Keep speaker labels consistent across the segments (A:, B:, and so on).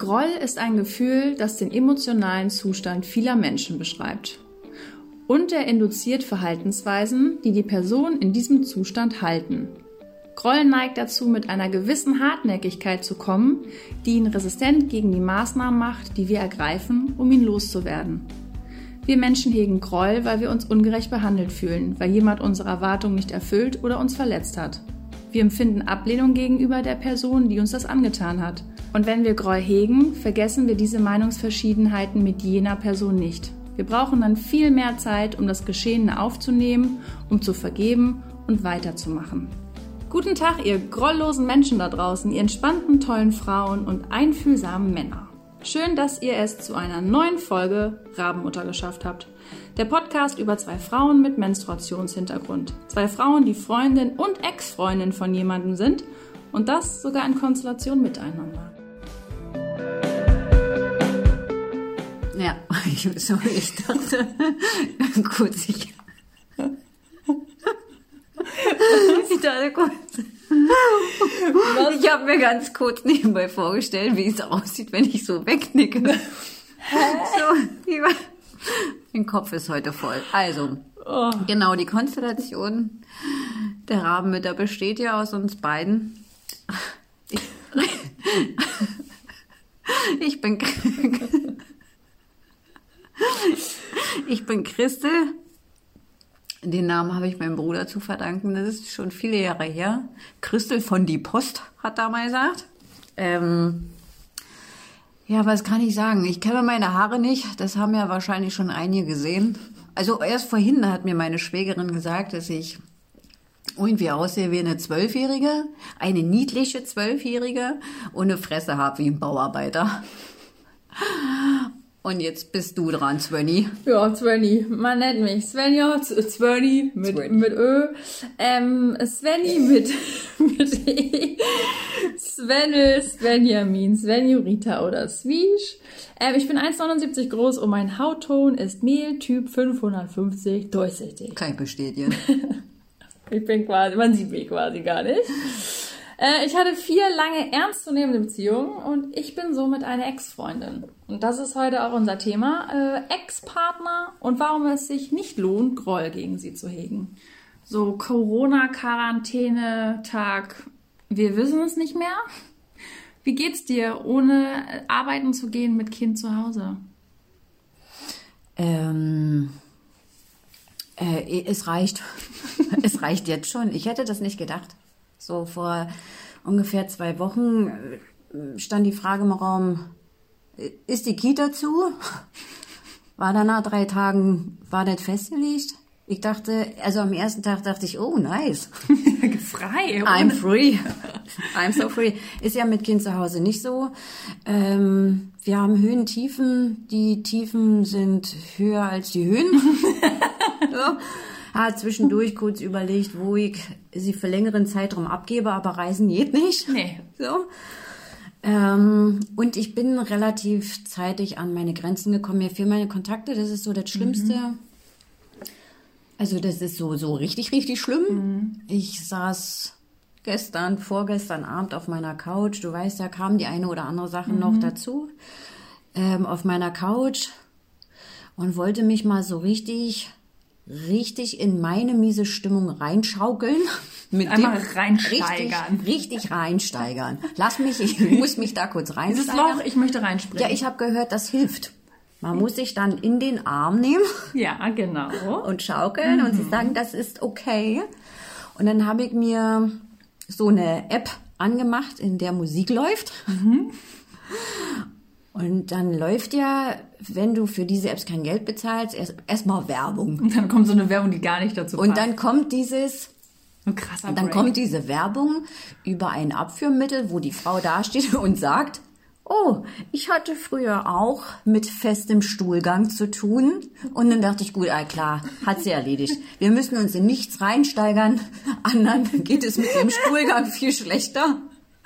A: Groll ist ein Gefühl, das den emotionalen Zustand vieler Menschen beschreibt. Und er induziert Verhaltensweisen, die die Person in diesem Zustand halten. Groll neigt dazu, mit einer gewissen Hartnäckigkeit zu kommen, die ihn resistent gegen die Maßnahmen macht, die wir ergreifen, um ihn loszuwerden. Wir Menschen hegen Groll, weil wir uns ungerecht behandelt fühlen, weil jemand unsere Erwartungen nicht erfüllt oder uns verletzt hat. Wir empfinden Ablehnung gegenüber der Person, die uns das angetan hat. Und wenn wir Groll hegen, vergessen wir diese Meinungsverschiedenheiten mit jener Person nicht. Wir brauchen dann viel mehr Zeit, um das Geschehene aufzunehmen, um zu vergeben und weiterzumachen. Guten Tag, ihr grolllosen Menschen da draußen, ihr entspannten, tollen Frauen und einfühlsamen Männer. Schön, dass ihr es zu einer neuen Folge Rabenmutter geschafft habt. Der Podcast über zwei Frauen mit Menstruationshintergrund. Zwei Frauen, die Freundin und Ex-Freundin von jemandem sind und das sogar in Konstellation miteinander.
B: Ja, ich, sorry, ich dachte, kurz, ich, ich dachte kurz, ich habe mir ganz kurz nebenbei vorgestellt, wie es aussieht, wenn ich so wegnicke. so, mein Kopf ist heute voll. Also, oh. genau, die Konstellation der Rabenmütter besteht ja aus uns beiden. Ich, ich bin ich bin Christel. Den Namen habe ich meinem Bruder zu verdanken. Das ist schon viele Jahre her. Christel von die Post hat da mal gesagt. Ähm, ja, was kann ich sagen? Ich kenne meine Haare nicht. Das haben ja wahrscheinlich schon einige gesehen. Also erst vorhin hat mir meine Schwägerin gesagt, dass ich irgendwie aussehe wie eine Zwölfjährige, eine niedliche Zwölfjährige und eine Fresse habe wie ein Bauarbeiter. Und jetzt bist du dran, Svenny.
A: Ja, Svenny. Man nennt mich Svenja, Svenny mit, Svenny. mit Ö. Ähm, Svenny mit, mit E. Svenne, Svenjamin, Svenjurita oder Swish. Ähm, ich bin 1,79 groß und mein Hautton ist Mehl Typ 550 durchsichtig.
B: Kann ich bestätigen.
A: ich bin quasi, man sieht mich quasi gar nicht. Äh, ich hatte vier lange ernstzunehmende Beziehungen und ich bin somit eine Ex-Freundin. Und das ist heute auch unser Thema. Äh, Ex-Partner und warum es sich nicht lohnt, Groll gegen sie zu hegen. So Corona-Quarantäne-Tag, wir wissen es nicht mehr. Wie geht's dir, ohne arbeiten zu gehen mit Kind zu Hause?
B: Ähm, äh, es reicht. es reicht jetzt schon. Ich hätte das nicht gedacht. So vor ungefähr zwei Wochen äh, stand die Frage im Raum, ist die Kita zu? War dann nach drei Tagen, war das festgelegt? Ich dachte, also am ersten Tag dachte ich, oh, nice.
A: Frei.
B: I'm free. I'm so free. Ist ja mit Kind zu Hause nicht so. Ähm, wir haben Höhen, Tiefen. Die Tiefen sind höher als die Höhen. so hat zwischendurch kurz überlegt, wo ich sie für längeren Zeitraum abgebe, aber reisen geht nicht.
A: Nee.
B: So. Ähm, und ich bin relativ zeitig an meine Grenzen gekommen. Mir fehlen meine Kontakte, das ist so das Schlimmste. Mhm. Also das ist so, so richtig, richtig schlimm. Mhm. Ich saß gestern, vorgestern Abend auf meiner Couch. Du weißt, da kam die eine oder andere Sache mhm. noch dazu. Ähm, auf meiner Couch und wollte mich mal so richtig richtig in meine miese Stimmung reinschaukeln.
A: Mit Einmal dem reinsteigern.
B: Richtig, richtig reinsteigern. Lass mich, ich muss mich da kurz reinsteigern.
A: Dieses Loch, ich möchte reinspringen.
B: Ja, ich habe gehört, das hilft. Man muss sich dann in den Arm nehmen.
A: Ja, genau.
B: Und schaukeln mhm. und sie sagen, das ist okay. Und dann habe ich mir so eine App angemacht, in der Musik läuft. Mhm. Und dann läuft ja, wenn du für diese Apps kein Geld bezahlst, erstmal erst Werbung.
A: Und dann kommt so eine Werbung, die gar nicht dazu
B: passt. Und dann kommt dieses
A: ein krasser
B: und dann
A: Break.
B: kommt diese Werbung über ein Abführmittel, wo die Frau dasteht und sagt, oh, ich hatte früher auch mit festem Stuhlgang zu tun. Und dann dachte ich, gut, ah, klar, hat sie erledigt. Wir müssen uns in nichts reinsteigern. Anderen geht es mit dem Stuhlgang viel schlechter.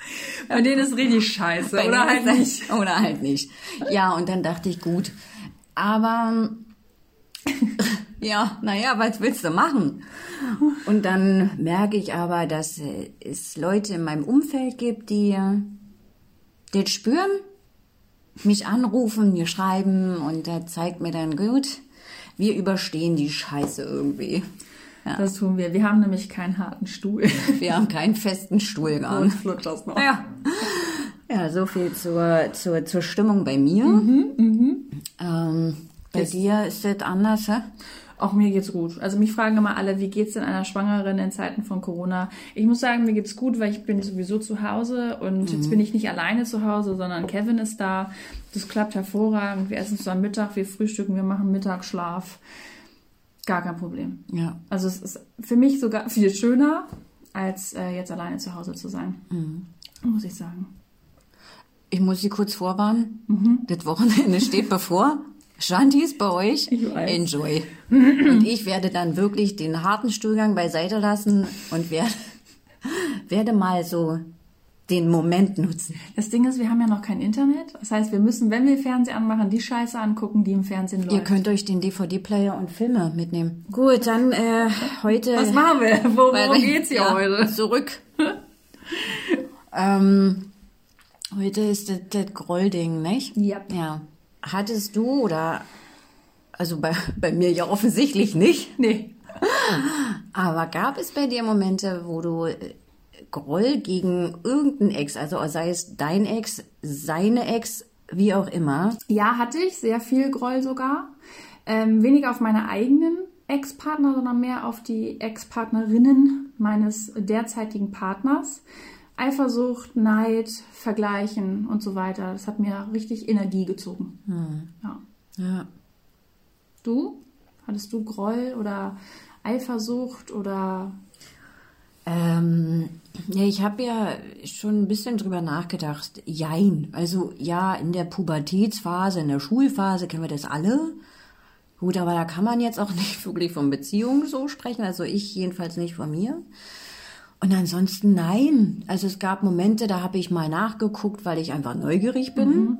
A: Bei denen ist richtig scheiße.
B: Bei oder halt nicht. Oder halt nicht. Ja, und dann dachte ich, gut. Aber ja, naja, was willst du machen? Und dann merke ich aber, dass es Leute in meinem Umfeld gibt, die das spüren mich anrufen, mir schreiben und der zeigt mir dann gut, wir überstehen die Scheiße irgendwie.
A: Ja. Das tun wir. Wir haben nämlich keinen harten Stuhl.
B: Wir haben keinen festen Stuhlgang.
A: Flutscht das noch.
B: Ja. Ja, so viel zur, zur, zur Stimmung bei mir. Mhm, ähm, bei das dir ist das anders, hä?
A: Auch mir geht's gut. Also mich fragen immer alle, wie geht's denn einer Schwangeren in Zeiten von Corona? Ich muss sagen, mir geht's gut, weil ich bin sowieso zu Hause und mhm. jetzt bin ich nicht alleine zu Hause, sondern Kevin ist da. Das klappt hervorragend. Wir essen zusammen Mittag, wir frühstücken, wir machen Mittagsschlaf. Gar kein Problem.
B: Ja.
A: Also es ist für mich sogar viel schöner, als äh, jetzt alleine zu Hause zu sein. Mhm. Muss ich sagen.
B: Ich muss Sie kurz vorwarnen. Mhm. Das Wochenende steht bevor. Shanti ist bei euch. Enjoy. Und ich werde dann wirklich den harten Stuhlgang beiseite lassen und werde, werde mal so den Moment nutzen.
A: Das Ding ist, wir haben ja noch kein Internet. Das heißt, wir müssen, wenn wir Fernseher anmachen, die Scheiße angucken, die im Fernsehen läuft.
B: Ihr könnt euch den DVD-Player und Filme mitnehmen. Gut, dann äh, heute.
A: Was machen wir? Worum geht's hier
B: ja,
A: heute?
B: Zurück. ähm, heute ist das, das Grollding, nicht?
A: Ja.
B: Ja. Hattest du oder also bei, bei mir ja offensichtlich nicht.
A: Nee.
B: Aber gab es bei dir Momente, wo du äh, Groll gegen irgendeinen Ex, also sei es dein Ex, seine Ex, wie auch immer?
A: Ja, hatte ich, sehr viel Groll sogar. Ähm, weniger auf meine eigenen Ex-Partner, sondern mehr auf die Ex-Partnerinnen meines derzeitigen Partners. Eifersucht, Neid, Vergleichen und so weiter. Das hat mir richtig Energie gezogen.
B: Hm.
A: Ja.
B: ja.
A: Du? Hattest du Groll oder Eifersucht oder
B: ähm, ja, ich habe ja schon ein bisschen drüber nachgedacht. Jein. Also ja, in der Pubertätsphase, in der Schulphase kennen wir das alle. Gut, aber da kann man jetzt auch nicht wirklich von Beziehungen so sprechen. Also ich jedenfalls nicht von mir. Und ansonsten nein. Also es gab Momente, da habe ich mal nachgeguckt, weil ich einfach neugierig bin. Mhm.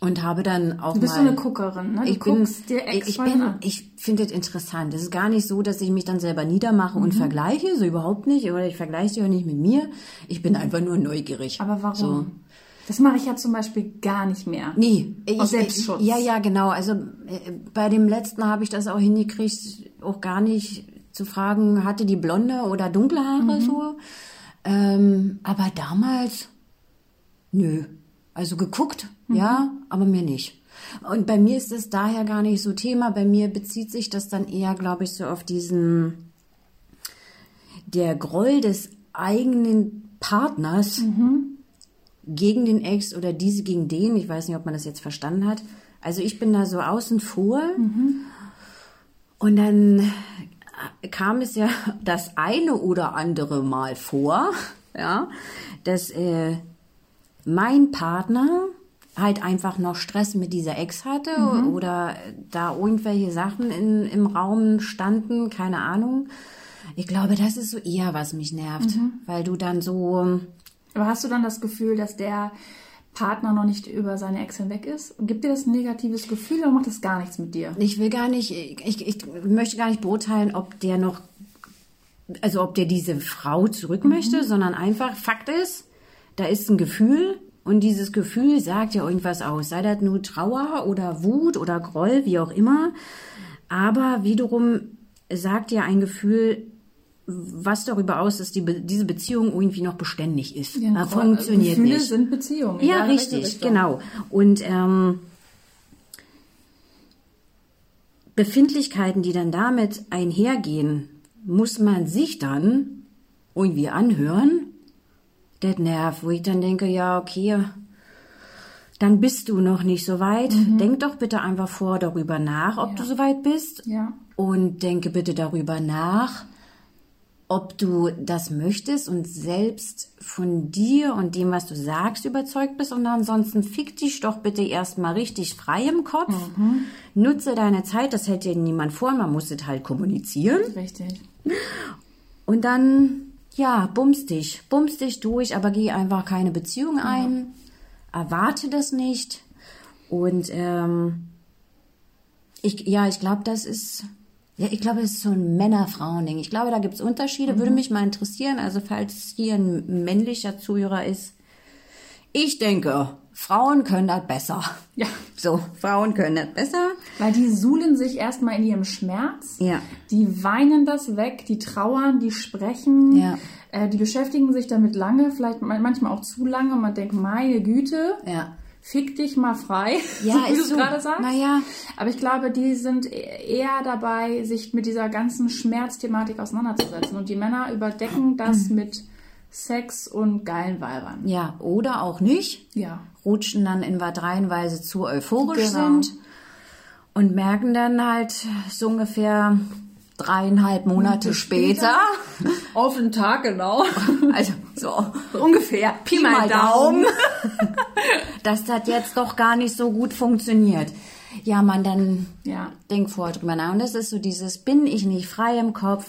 B: Und habe dann auch
A: Du bist
B: mal,
A: so eine Guckerin, ne? Du
B: ich bin,
A: dir Ex
B: ich bin,
A: an.
B: ich finde es interessant. Es ist gar nicht so, dass ich mich dann selber niedermache
A: Mhm.
B: und vergleiche, so überhaupt nicht. Oder ich vergleiche sie auch nicht mit mir. Ich bin einfach nur neugierig.
A: Aber warum?
B: So.
A: Das mache ich ja zum Beispiel gar nicht mehr.
B: Nee, ich,
A: Aus Selbstschutz.
B: Ich, ja, ja, genau. Also äh, bei dem letzten habe ich das auch hingekriegt, auch gar nicht zu fragen, hatte die blonde oder dunkle Haare so. Ähm, aber damals, nö. Also geguckt, ja, aber mir nicht. Und bei mir ist es daher gar nicht so Thema. Bei mir bezieht sich das dann eher, glaube ich, so auf diesen, der Groll des eigenen Partners gegen den Ex oder diese gegen den. Ich weiß nicht, ob man das jetzt verstanden hat. Also ich bin da so außen vor. Und dann kam es ja das eine oder andere Mal vor, ja, dass äh, mein Partner halt einfach noch Stress mit dieser Ex hatte oder da irgendwelche Sachen in, im Raum standen, keine Ahnung. Ich glaube, das ist so eher, was mich nervt, weil du dann so,
A: Aber hast du dann das Gefühl, dass der Partner noch nicht über seine Ex hinweg ist? Gibt dir das ein negatives Gefühl oder macht das gar nichts mit dir?
B: ich will gar nicht, ich, ich möchte gar nicht beurteilen, ob der noch, also ob der diese Frau zurück möchte, sondern einfach, Fakt ist, da ist ein Gefühl und dieses Gefühl sagt ja irgendwas aus. Sei das nur Trauer oder Wut oder Groll, wie auch immer. Aber wiederum sagt ja ein Gefühl was darüber aus, dass die, Be- diese Beziehung irgendwie noch beständig ist. Ja, funktioniert
A: Gefühle
B: nicht.
A: sind Beziehungen.
B: Ja, richtig, genau. Und ähm, Befindlichkeiten, die dann damit einhergehen, muss man sich dann irgendwie anhören. Das nervt, wo ich dann denke, ja, okay, dann bist du noch nicht so weit. Denk doch bitte einfach vor darüber nach, ob
A: Mhm. Ja.
B: du so weit bist.
A: Ja.
B: Und denke bitte darüber nach, ob du das möchtest und selbst von dir und dem, was du sagst, überzeugt bist. Und ansonsten fick dich doch bitte erstmal richtig frei im Kopf. Nutze deine Zeit, das hält dir niemand vor, man muss es halt kommunizieren.
A: Richtig.
B: Und dann, ja, bums dich, bums dich durch, aber geh einfach keine Beziehung ein, erwarte das nicht. Und ähm, ich, ja, ich glaube, das ist, ja, ich glaube, das ist so ein Männer-Frauen-Ding. Ich glaube, da gibt es Unterschiede, würde mich mal interessieren. Also falls hier ein männlicher Zuhörer ist, ich denke, Frauen können das besser.
A: Ja.
B: So, Frauen können das besser.
A: Weil die suhlen sich erstmal in ihrem Schmerz.
B: Ja.
A: Die weinen das weg, die trauern, die sprechen.
B: Ja.
A: Äh, die beschäftigen sich damit lange, vielleicht man- manchmal auch zu lange. Und man denkt, meine Güte,
B: Ja.
A: fick dich mal frei.
B: Ja,
A: so wie
B: ist
A: du
B: so.
A: gerade sagst.
B: Naja.
A: Aber ich glaube, die sind eher dabei, sich mit dieser ganzen Schmerzthematik auseinanderzusetzen. Und die Männer überdecken
B: Mhm.
A: das mit Sex und geilen Weibern.
B: Ja, oder auch nicht.
A: Ja.
B: Rutschen dann in was rein, weil sie zu euphorisch
A: Genau.
B: sind. Und merken dann halt so ungefähr dreieinhalb Monate später.
A: Auf den Tag genau.
B: Also so
A: Ungefähr. Pi mal Daumen.
B: dass das jetzt doch gar nicht so gut funktioniert. Ja, man, dann
A: Ja.
B: denk vorher drüber nach. Und das ist so dieses, bin ich nicht frei im Kopf,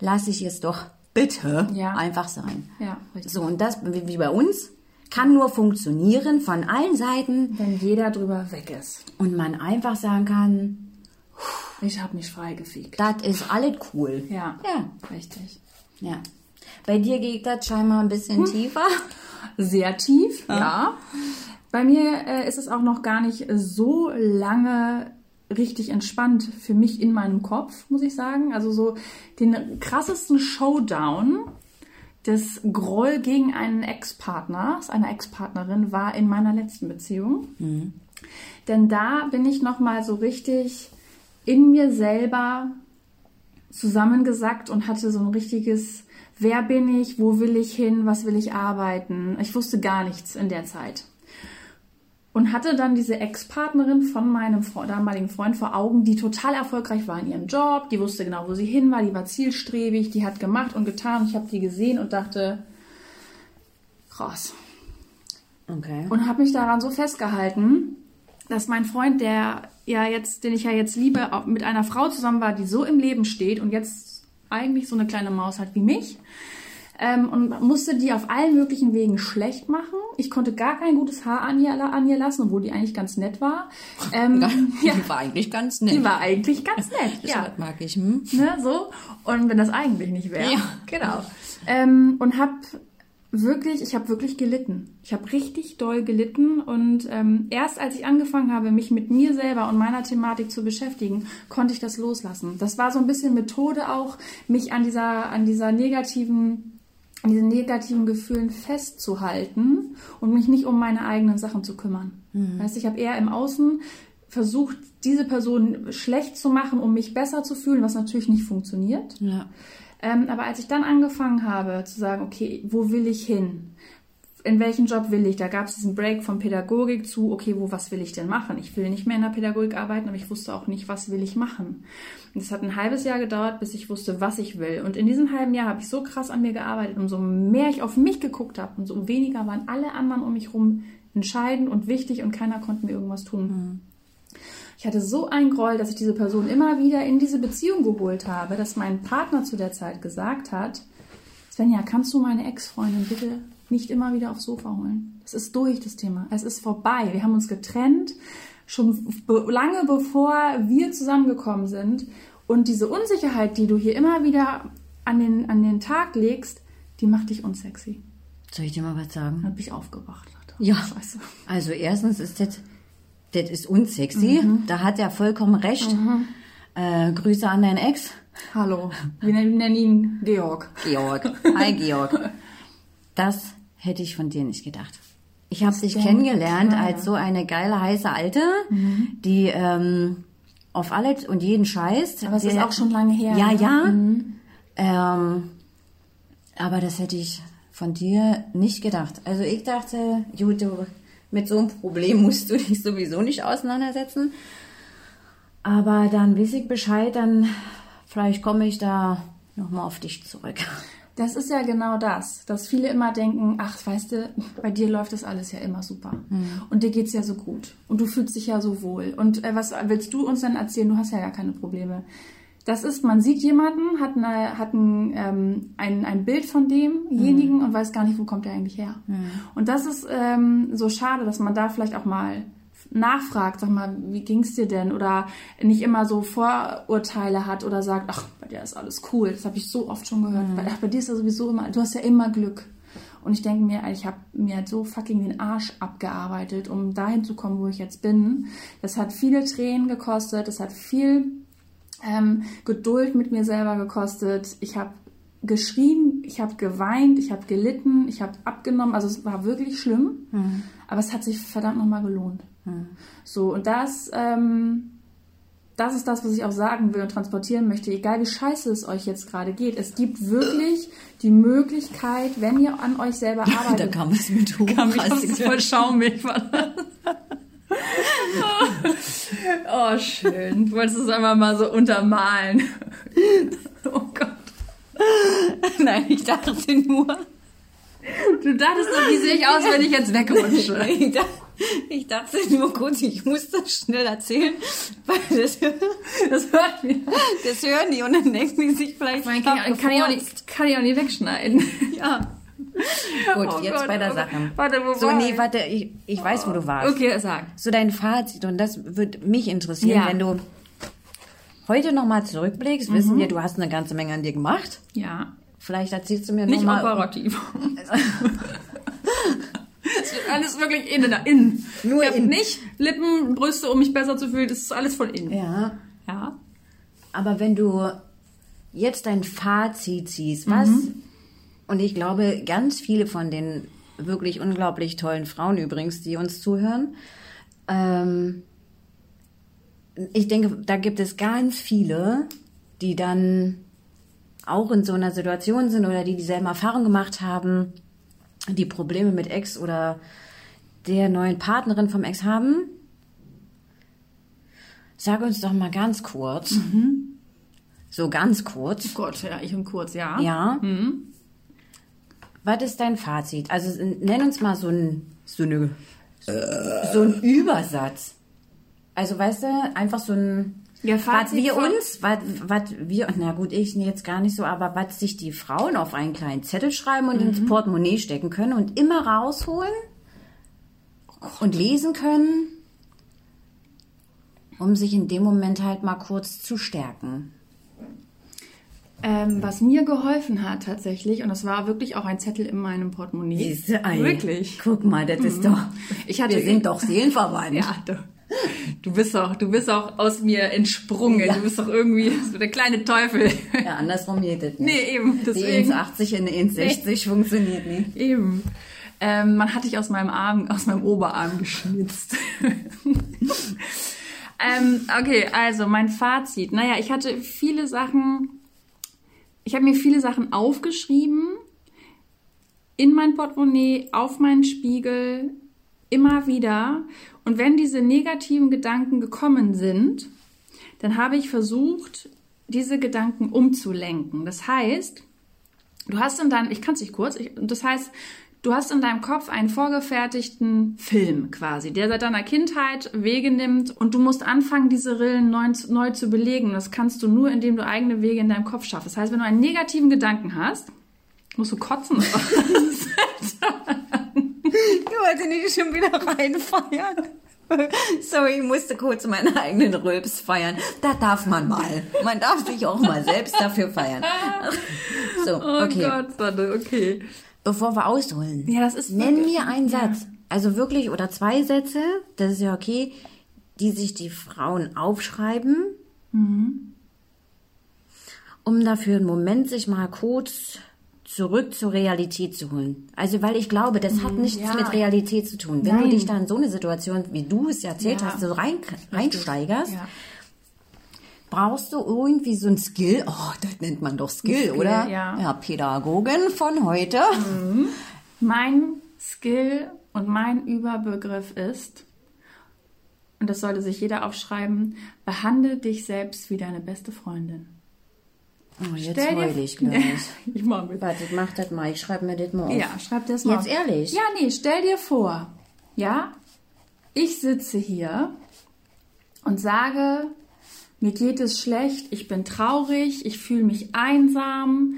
B: lasse ich es doch bitte
A: Ja.
B: einfach sein.
A: Ja, richtig.
B: So, und das, wie bei uns, kann nur funktionieren von allen Seiten
A: Wenn jeder drüber weg ist.
B: und man einfach sagen kann,
A: Ich habe mich freigefiegt.
B: das ist alles cool.
A: Ja.
B: Ja,
A: Richtig.
B: ja. Bei dir geht das scheinbar ein bisschen tiefer.
A: Sehr tief, ja. Bei mir äh, ist es auch noch gar nicht so lange richtig entspannt für mich in meinem Kopf, muss ich sagen. Also so den krassesten Showdown des Groll gegen einen Ex-Partner, einer Ex-Partnerin, war in meiner letzten Beziehung. Denn da bin ich noch mal so richtig in mir selber zusammengesackt und hatte so ein richtiges, wer bin ich, wo will ich hin, was will ich arbeiten. Ich wusste gar nichts in der Zeit. Und hatte dann diese Ex-Partnerin von meinem damaligen Freund vor Augen, die total erfolgreich war in ihrem Job, die wusste genau, wo sie hin war, die war zielstrebig, die hat gemacht und getan. Und ich habe die gesehen und dachte, krass.
B: Okay.
A: Und habe mich daran so festgehalten, dass mein Freund, der ja jetzt, den ich ja jetzt liebe, auch mit einer Frau zusammen war, die so im Leben steht und jetzt eigentlich so eine kleine Maus hat wie mich. Ähm, und musste die auf allen möglichen Wegen schlecht machen. Ich konnte gar kein gutes Haar an ihr, an ihr lassen, obwohl die eigentlich ganz nett war. Ähm, ja,
B: Die war eigentlich ganz nett.
A: die war eigentlich ganz nett.
B: Das
A: ja
B: mag ich. Hm?
A: ne, so. Und wenn das eigentlich nicht wäre.
B: Ja.
A: Genau. Ähm, und habe wirklich, ich habe wirklich gelitten. Ich habe richtig doll gelitten und ähm, erst als ich angefangen habe, mich mit mir selber und meiner Thematik zu beschäftigen, konnte ich das loslassen. Das war so ein bisschen Methode auch, mich an dieser, an dieser negativen an diesen negativen Gefühlen festzuhalten und mich nicht um meine eigenen Sachen zu kümmern. Weißt, ich habe eher im Außen versucht, diese Person schlecht zu machen, um mich besser zu fühlen, was natürlich nicht funktioniert.
B: Ja.
A: Ähm, aber als ich dann angefangen habe zu sagen, okay, wo will ich hin? In welchen Job will ich? Da gab es diesen Break von Pädagogik zu, okay, wo, was will ich denn machen? Ich will nicht mehr in der Pädagogik arbeiten, aber ich wusste auch nicht, was will ich machen. Und es hat ein halbes Jahr gedauert, bis ich wusste, was ich will. Und in diesem halben Jahr habe ich so krass an mir gearbeitet. Umso mehr ich auf mich geguckt habe, umso weniger waren alle anderen um mich herum entscheidend und wichtig und keiner konnte mir irgendwas tun. Ich hatte so einen Groll, dass ich diese Person immer wieder in diese Beziehung geholt habe, dass mein Partner zu der Zeit gesagt hat, Svenja, kannst du meine Ex-Freundin bitte nicht immer wieder aufs Sofa holen? Es ist durch, das Thema. Es ist vorbei. Wir haben uns getrennt, schon be lange bevor wir zusammengekommen sind. Und diese Unsicherheit, die du hier immer wieder an den, an den Tag legst, die macht dich unsexy.
B: Soll ich dir mal was sagen?
A: Dann bin ich aufgewacht.
B: Ja.
A: Scheiße.
B: Also erstens ist das, das ist unsexy.
A: Mhm.
B: Da hat er vollkommen recht. Äh, Grüße an deinen Ex.
A: Hallo. Wir nennen ihn Georg.
B: Georg. Hi Georg. Das hätte ich von dir nicht gedacht. Ich habe dich kennengelernt
A: keiner.
B: als so eine geile, heiße Alte,
A: Mhm.
B: die ähm, auf alles und jeden scheißt.
A: Aber es ist auch schon lange her.
B: Ja,
A: ne?
B: ja.
A: Mhm.
B: Ähm, aber das hätte ich von dir nicht gedacht. Also ich dachte, gut, du, mit so einem Problem musst du dich sowieso nicht auseinandersetzen. Aber dann weiß ich Bescheid, dann vielleicht komme ich da nochmal auf dich zurück.
A: Das ist ja genau das, dass viele immer denken, ach, weißt du, bei dir läuft das alles ja immer super. Und dir geht's ja so gut. Und du fühlst dich ja so wohl. Und äh, was willst du uns denn erzählen? Du hast ja gar keine Probleme. Das ist, man sieht jemanden, hat, eine, hat ein, ähm, ein, ein Bild von demjenigen und weiß gar nicht, wo kommt er eigentlich her. Und das ist ähm, so schade, dass man da vielleicht auch mal nachfragt, sag mal, wie ging's dir denn? Oder nicht immer so Vorurteile hat oder sagt, ach, bei dir ist alles cool. Das habe ich so oft schon gehört. Bei, ach, bei dir ist ja sowieso immer, du hast ja immer Glück. Und ich denke mir, ich habe mir halt so fucking den Arsch abgearbeitet, um dahin zu kommen, wo ich jetzt bin. Das hat viele Tränen gekostet, das hat viel ähm, Geduld mit mir selber gekostet. Ich habe geschrien, ich habe geweint, ich habe gelitten, ich habe abgenommen. Also es war wirklich schlimm, mhm. aber es hat sich verdammt nochmal gelohnt. So, und das, ähm, das ist das, was ich auch sagen will und transportieren möchte. Egal wie scheiße es euch jetzt gerade geht, es gibt wirklich die Möglichkeit, wenn ihr an euch selber arbeitet.
B: da kam es mit hoch. Kam
A: ich voll schaumig. oh, schön. Du wolltest es einfach mal so untermalen. oh Gott.
B: Nein, ich dachte nur.
A: Du dachtest doch, wie sehe ich aus, wenn ich jetzt wegrutsche?
B: ich, dachte, ich dachte nur kurz, ich muss das schnell erzählen, weil das, das hört mir. Das hören die und dann denken die sich vielleicht.
A: Man kann, kann, ich auch nicht, kann ich auch nicht wegschneiden.
B: Ja. Gut, oh jetzt Gott, bei der oh Sache. Warte, wo so, nee, warte, ich, ich weiß, wo du warst.
A: Okay, sag.
B: So dein Fazit, und das würde mich interessieren, ja. wenn du heute nochmal zurückblickst, mhm. wissen wir, du hast eine ganze Menge an dir gemacht.
A: Ja.
B: Vielleicht erzählst du mir
A: Nicht
B: noch
A: operativ. alles wirklich innen, innen. Nur ich innen. nicht Lippen, Brüste, um mich besser zu fühlen. Das ist alles von innen.
B: Ja.
A: Ja.
B: Aber wenn du jetzt dein Fazit ziehst, was, mhm. und ich glaube, ganz viele von den wirklich unglaublich tollen Frauen übrigens, die uns zuhören, ähm, ich denke, da gibt es ganz viele, die dann auch in so einer Situation sind oder die dieselben Erfahrungen gemacht haben, die Probleme mit Ex oder der neuen Partnerin vom Ex haben. Sag uns doch mal ganz kurz. Mhm. So ganz kurz.
A: Oh Gott, ja, ich und kurz, ja.
B: Ja. Mhm. Was ist dein Fazit? Also nenn uns mal so ein, so eine, so ein Übersatz. Also weißt du, einfach so ein ja, was wir uns, was, was wir, na gut, ich jetzt gar nicht so, aber was sich die Frauen auf einen kleinen Zettel schreiben und mhm. ins Portemonnaie stecken können und immer rausholen oh und lesen können, um sich in dem Moment halt mal kurz zu stärken.
A: Ähm, was mir geholfen hat tatsächlich, und das war wirklich auch ein Zettel in meinem Portemonnaie.
B: Diese Ei. Wirklich. Guck mal, das mhm. ist doch. Ich hatte, wir sind doch Seelenverwandt.
A: Ja, doch. Du bist auch, du bist auch aus mir entsprungen. Ja. Du bist doch irgendwie so der kleine Teufel.
B: Ja, andersrum geht das nicht.
A: Nee, eben.
B: Deswegen. Die 1,80 in 1,60 nee. funktioniert nicht.
A: Eben. Ähm, man hat dich aus meinem Arm, aus meinem Oberarm geschnitzt. ähm, okay, also mein Fazit. Naja, ich hatte viele Sachen, ich habe mir viele Sachen aufgeschrieben in mein Portemonnaie, auf meinen Spiegel, immer wieder. Und wenn diese negativen Gedanken gekommen sind, dann habe ich versucht, diese Gedanken umzulenken. Das heißt, du hast in deinem, ich kann es nicht kurz, ich, das heißt, du hast in deinem Kopf einen vorgefertigten Film quasi, der seit deiner Kindheit Wege nimmt und du musst anfangen, diese Rillen neu, neu zu belegen. Das kannst du nur, indem du eigene Wege in deinem Kopf schaffst. Das heißt, wenn du einen negativen Gedanken hast, musst du kotzen.
B: Ich wollte nicht schon wieder reinfeiern. Sorry, ich musste kurz meinen eigenen Rülps feiern. Da darf man mal. Man darf sich auch mal selbst dafür feiern.
A: So, okay. Oh Gott, Sonne, okay.
B: Bevor wir ausholen.
A: Ja, das ist
B: Nenn mir einen Satz. Also wirklich, oder zwei Sätze, das ist ja okay, die sich die Frauen aufschreiben, mhm. um dafür einen Moment sich mal kurz zurück zur Realität zu holen. Also, weil ich glaube, das hat mhm, nichts ja. mit Realität zu tun. Wenn Nein. du dich da in so eine Situation, wie du es erzählt ja. hast, so rein, reinsteigerst, ja. brauchst du irgendwie so ein Skill. Oh, das nennt man doch Skill, Skill oder?
A: Ja.
B: ja, Pädagogin von heute.
A: Mhm. Mein Skill und mein Überbegriff ist, und das sollte sich jeder aufschreiben, behandle dich selbst wie deine beste Freundin.
B: Oh, jetzt heul ich gleich.
A: ich mach mit.
B: Warte, mach das mal. Ich schreibe mir das mal auf.
A: Ja, schreib das mal
B: Jetzt auf. ehrlich?
A: Ja, nee, stell dir vor, ja, ich sitze hier und sage, mir geht es schlecht, ich bin traurig, ich fühle mich einsam,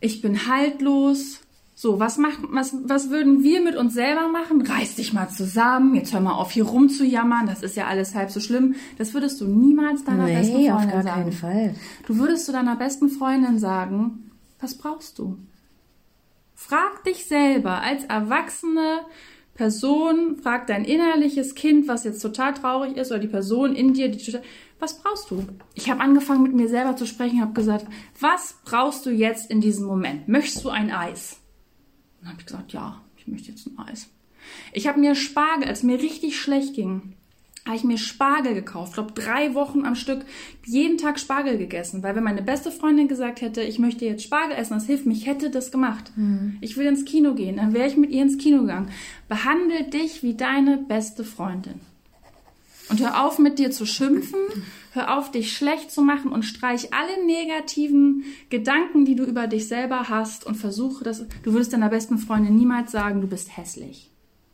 A: ich bin haltlos, so, was, macht, was, was würden wir mit uns selber machen? Reiß dich mal zusammen, jetzt hör mal auf, hier rumzujammern, das ist ja alles halb so schlimm. Das würdest du niemals deiner nee, besten Freundin
B: auf gar
A: sagen.
B: keinen Fall.
A: Du würdest zu deiner besten Freundin sagen, was brauchst du? Frag dich selber als erwachsene Person, frag dein innerliches Kind, was jetzt total traurig ist, oder die Person in dir, die total, was brauchst du? Ich habe angefangen mit mir selber zu sprechen, habe gesagt, was brauchst du jetzt in diesem Moment? Möchtest du ein Eis? Dann habe ich gesagt, ja, ich möchte jetzt ein Eis. Ich habe mir Spargel, als mir richtig schlecht ging, habe ich mir Spargel gekauft. Ich glaube, drei Wochen am Stück jeden Tag Spargel gegessen. Weil wenn meine beste Freundin gesagt hätte, ich möchte jetzt Spargel essen, das hilft mir, ich hätte das gemacht. Mhm. Ich will ins Kino gehen, dann wäre ich mit ihr ins Kino gegangen. Behandle dich wie deine beste Freundin. Und hör auf mit dir zu schimpfen, hör auf dich schlecht zu machen und streich alle negativen Gedanken, die du über dich selber hast und versuche das. Du würdest deiner besten Freundin niemals sagen, du bist hässlich.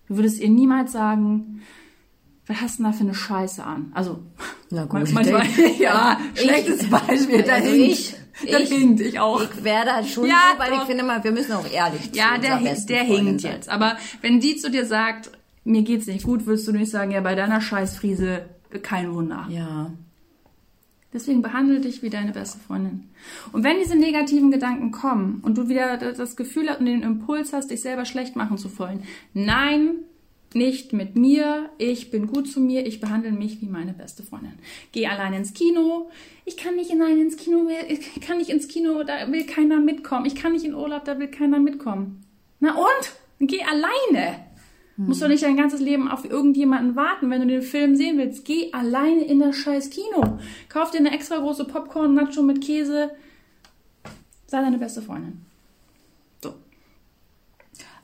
A: Du würdest ihr niemals sagen, was hast du da für eine Scheiße an? Also,
B: Na gut, manchmal, denke, ja, schlechtes ich, Beispiel, da also hinkt. Ich,
A: da ich, hinkt, ich auch.
B: Ich werde halt schon ja, so, weil doch. ich finde mal, wir müssen auch ehrlich
A: Ja, der, der hinkt jetzt. Aber wenn die zu dir sagt, mir geht's nicht gut, würdest du nicht sagen, ja, bei deiner Scheißfriese kein Wunder.
B: Ja.
A: Deswegen behandle dich wie deine beste Freundin. Und wenn diese negativen Gedanken kommen und du wieder das Gefühl und den Impuls hast, dich selber schlecht machen zu wollen, nein, nicht mit mir, ich bin gut zu mir, ich behandle mich wie meine beste Freundin. Geh allein ins Kino. Ich kann nicht allein ins Kino, ich kann nicht ins Kino, da will keiner mitkommen. Ich kann nicht in Urlaub, da will keiner mitkommen. Na und? Geh alleine. Hm. Musst doch nicht dein ganzes Leben auf irgendjemanden warten, wenn du den Film sehen willst. Geh alleine in das scheiß Kino. Kauf dir eine extra große Popcorn-Nacho mit Käse. Sei deine beste Freundin.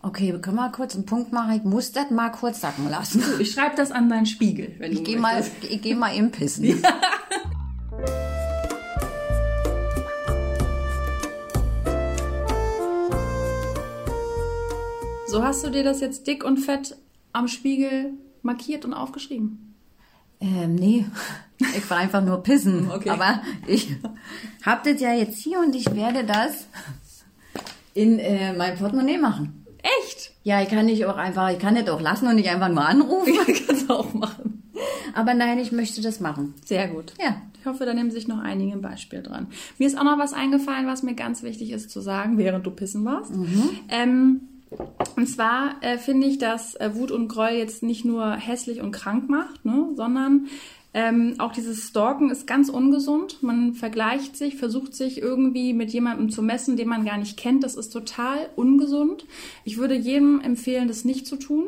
B: Okay, wir können mal kurz einen Punkt machen. Ich muss das mal kurz sacken lassen.
A: Ich schreibe das an deinen Spiegel.
B: Wenn ich gehe mal, ich geh mal im Pissen. Ja.
A: So hast du dir das jetzt dick und fett am Spiegel markiert und aufgeschrieben?
B: Ähm, nee. Ich war einfach nur pissen. Okay. Aber ich hab das ja jetzt hier und ich werde das in äh, mein Portemonnaie machen.
A: Echt?
B: Ja, ich kann nicht auch einfach, ich kann das auch lassen und nicht einfach nur anrufen.
A: Ja, kannst du auch machen.
B: Aber nein, ich möchte das machen.
A: Sehr gut.
B: Ja.
A: Ich hoffe, da nehmen sich noch einige ein Beispiel dran. Mir ist auch noch was eingefallen, was mir ganz wichtig ist zu sagen, während du pissen warst. Mhm. Ähm, und zwar äh, finde ich, dass äh, Wut und Groll jetzt nicht nur hässlich und krank macht, ne, sondern ähm, auch dieses Stalken ist ganz ungesund. Man vergleicht sich, versucht sich irgendwie mit jemandem zu messen, den man gar nicht kennt. Das ist total ungesund. Ich würde jedem empfehlen, das nicht zu tun.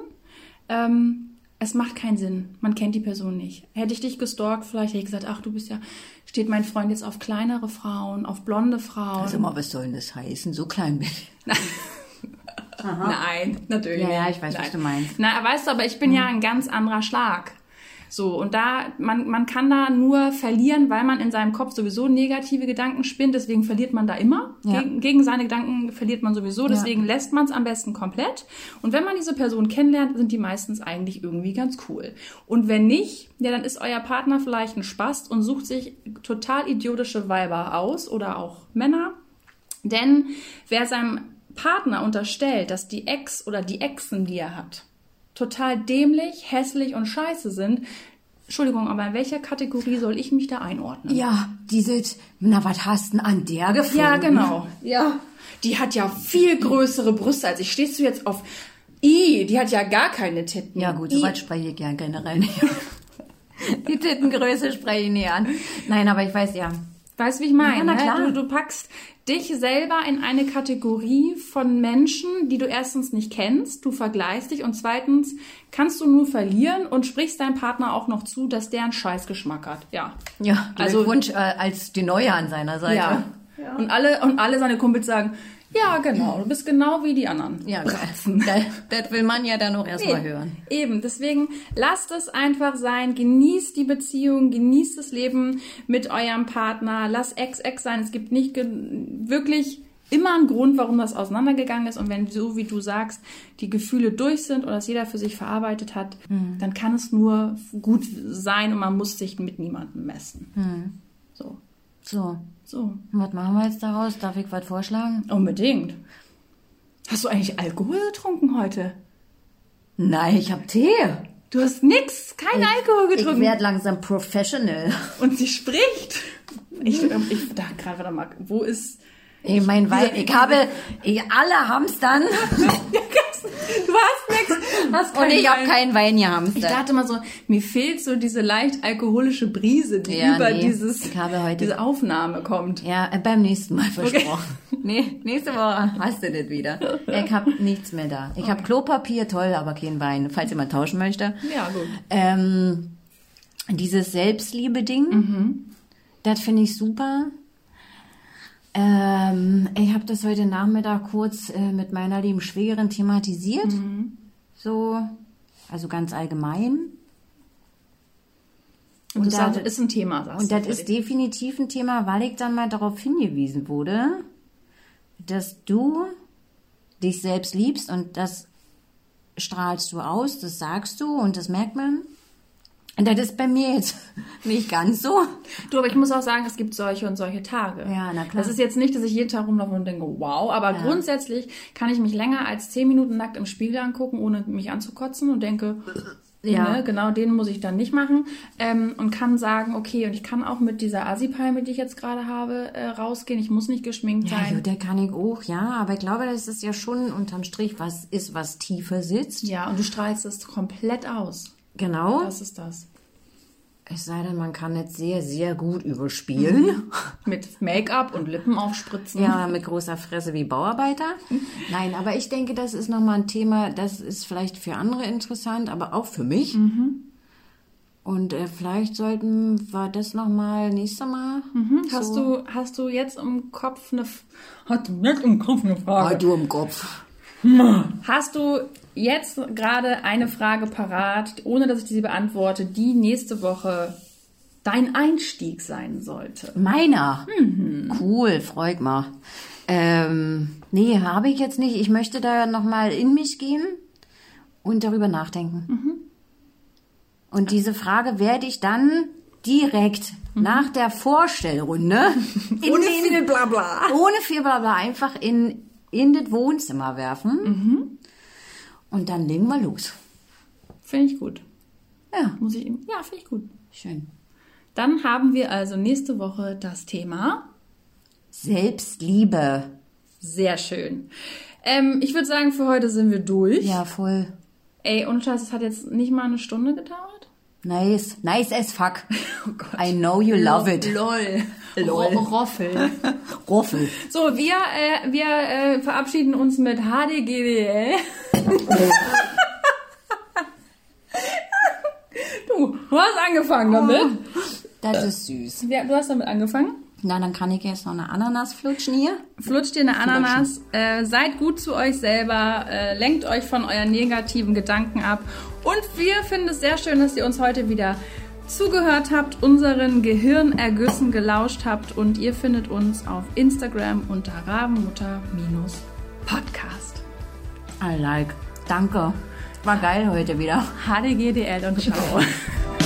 A: Ähm, es macht keinen Sinn. Man kennt die Person nicht. Hätte ich dich gestalkt, vielleicht hätte ich gesagt, ach, du bist ja, steht mein Freund jetzt auf kleinere Frauen, auf blonde Frauen.
B: Also mal, was soll denn das heißen? So klein bin ich.
A: Nein, natürlich.
B: Ja, ja, ich weiß,
A: Nein.
B: was du meinst.
A: Na, weißt du, aber ich bin hm. ja ein ganz anderer Schlag. So, und da, man, man kann da nur verlieren, weil man in seinem Kopf sowieso negative Gedanken spinnt, deswegen verliert man da immer. Ja. Gegen, gegen seine Gedanken verliert man sowieso, deswegen ja. lässt man es am besten komplett. Und wenn man diese Person kennenlernt, sind die meistens eigentlich irgendwie ganz cool. Und wenn nicht, ja, dann ist euer Partner vielleicht ein Spast und sucht sich total idiotische Weiber aus oder auch Männer. Denn wer seinem Partner unterstellt, dass die Ex oder die Exen, die er hat, total dämlich, hässlich und scheiße sind, Entschuldigung, aber in welcher Kategorie soll ich mich da einordnen?
B: Ja, diese, na, was hast du denn an der gefunden?
A: Ja, genau.
B: Ja.
A: Die hat ja viel größere Brüste als ich. Stehst du jetzt auf I, die hat ja gar keine Titten.
B: Ja gut, soweit spreche ich ja generell nicht. die Tittengröße spreche ich nie an. Nein, aber ich weiß ja.
A: Weißt du, wie ich meine? Ja, na klar. Du, du packst dich selber in eine Kategorie von Menschen, die du erstens nicht kennst, du vergleichst dich und zweitens kannst du nur verlieren und sprichst deinem Partner auch noch zu, dass der einen Scheißgeschmack hat. Ja.
B: Ja, also Wunsch äh, als die Neue an seiner Seite.
A: Ja. ja. Und alle und alle seine Kumpels sagen, ja, genau. Du bist genau wie die anderen.
B: Ja, Bratzen. Das, das will man ja dann auch erstmal nee, hören.
A: Eben. Deswegen lasst es einfach sein. Genießt die Beziehung, genießt das Leben mit eurem Partner. Lass Ex-Ex sein. Es gibt nicht wirklich immer einen Grund, warum das auseinandergegangen ist. Und wenn so wie du sagst, die Gefühle durch sind oder es jeder für sich verarbeitet hat, mhm. dann kann es nur gut sein und man muss sich mit niemandem messen.
B: Mhm.
A: So.
B: So.
A: So.
B: Was machen wir jetzt daraus? Darf ich was vorschlagen?
A: Unbedingt. Hast du eigentlich Alkohol getrunken heute?
B: Nein, ich habe Tee.
A: Du hast nix, kein ich, Alkohol getrunken.
B: Ich werde langsam professional.
A: Und sie spricht. Ich, ich dachte gerade, warte mal, wo ist
B: Ich mein Wein, ich habe, ich, alle hamstern
A: Du hast nichts. Hast
B: und ich habe
A: Wein.
B: keinen Wein
A: Ich
B: gehamstert.
A: dachte mal so, mir fehlt so diese leicht alkoholische Brise, die
B: Ja,
A: über
B: nee.
A: dieses,
B: Ich habe heute-
A: diese Aufnahme kommt.
B: Ja, äh, beim nächsten Mal versprochen. Nee, nächste Woche hast du das wieder. Ich habe nichts mehr da. Ich habe Klopapier, toll, aber kein Wein, falls jemand tauschen möchte.
A: Ja, gut.
B: Ähm, dieses Selbstliebe-Ding, das finde ich super. Ähm, ich habe das heute Nachmittag kurz äh, mit meiner lieben Schwägerin thematisiert. So, also ganz allgemein.
A: Und,
B: Und
A: das
B: da-
A: ist ein Thema, sagst
B: Und das ist
A: dich.
B: definitiv ein Thema, weil ich dann mal darauf hingewiesen wurde, dass du dich selbst liebst und das strahlst du aus, das sagst du und das merkt man. Und das ist bei mir jetzt nicht ganz so.
A: Du, aber ich muss auch sagen, es gibt solche und solche Tage.
B: Ja, na klar.
A: Das ist jetzt nicht, dass ich jeden Tag rumlaufe und denke, wow, aber grundsätzlich kann ich mich länger als zehn Minuten nackt im Spiegel angucken, ohne mich anzukotzen und denke,
B: Ja.
A: ne, genau den muss ich dann nicht machen ähm, und kann sagen, okay, und ich kann auch mit dieser Asipalme, die ich jetzt gerade habe, äh, rausgehen. Ich muss nicht geschminkt
B: Ja,
A: sein.
B: gut, der kann ich auch, ja, aber ich glaube, das ist ja schon unterm Strich was ist, was tiefer sitzt.
A: Ja, und du strahlst es komplett aus.
B: Genau.
A: Das ist das.
B: Es sei denn, man kann jetzt sehr, sehr gut überspielen.
A: Mit Make-up und Lippen aufspritzen.
B: Ja, mit großer Fresse wie Bauarbeiter. Nein, aber ich denke, das ist nochmal ein Thema, das ist vielleicht für andere interessant, aber auch für mich. Und äh, vielleicht sollten wir das nochmal nächste Mal.
A: Hast,
B: so.
A: du, hast du jetzt im Kopf eine... Hast du jetzt im Kopf eine Frage?
B: Ah, du im Kopf.
A: Hast du jetzt gerade eine Frage parat, ohne dass ich sie beantworte, die nächste Woche dein Einstieg sein sollte?
B: Meiner. Cool, freut mich. Ähm, nee, habe ich jetzt nicht. Ich möchte da nochmal in mich gehen und darüber nachdenken. Und diese Frage werde ich dann direkt nach der Vorstellrunde in
A: Ohne
B: den-
A: viel Blabla.
B: ohne viel Blabla einfach in, in das Wohnzimmer werfen. Und dann legen wir los.
A: Finde ich gut.
B: Ja,
A: Muss ich, ja, finde ich gut.
B: schön.
A: Dann haben wir also nächste Woche das Thema.
B: Selbstliebe.
A: Sehr schön. Ähm, ich würde sagen, für heute sind wir durch.
B: Ja, voll.
A: Ey, und Scheiß, es hat jetzt nicht mal eine Stunde gedauert?
B: Nice. Nice as fuck.
A: Oh Gott.
B: I know you love it.
A: Lol.
B: Lol.
A: Ro Roffel.
B: Roffel.
A: So, wir, äh, wir äh, verabschieden uns mit HDGDL. Du, du hast angefangen damit.
B: Das ist süß.
A: Ja, du hast damit angefangen.
B: Na, dann kann ich jetzt noch eine Ananas flutschen hier.
A: Flutscht dir eine Ananas. Äh, seid gut zu euch selber. Äh, lenkt euch von euren negativen Gedanken ab. Und wir finden es sehr schön, dass ihr uns heute wieder zugehört habt, unseren Gehirnergüssen gelauscht habt. Und ihr findet uns auf Instagram unter Rabenmutter-Podcast.
B: I like. Danke. War geil heute wieder.
A: HDGDL und ciao.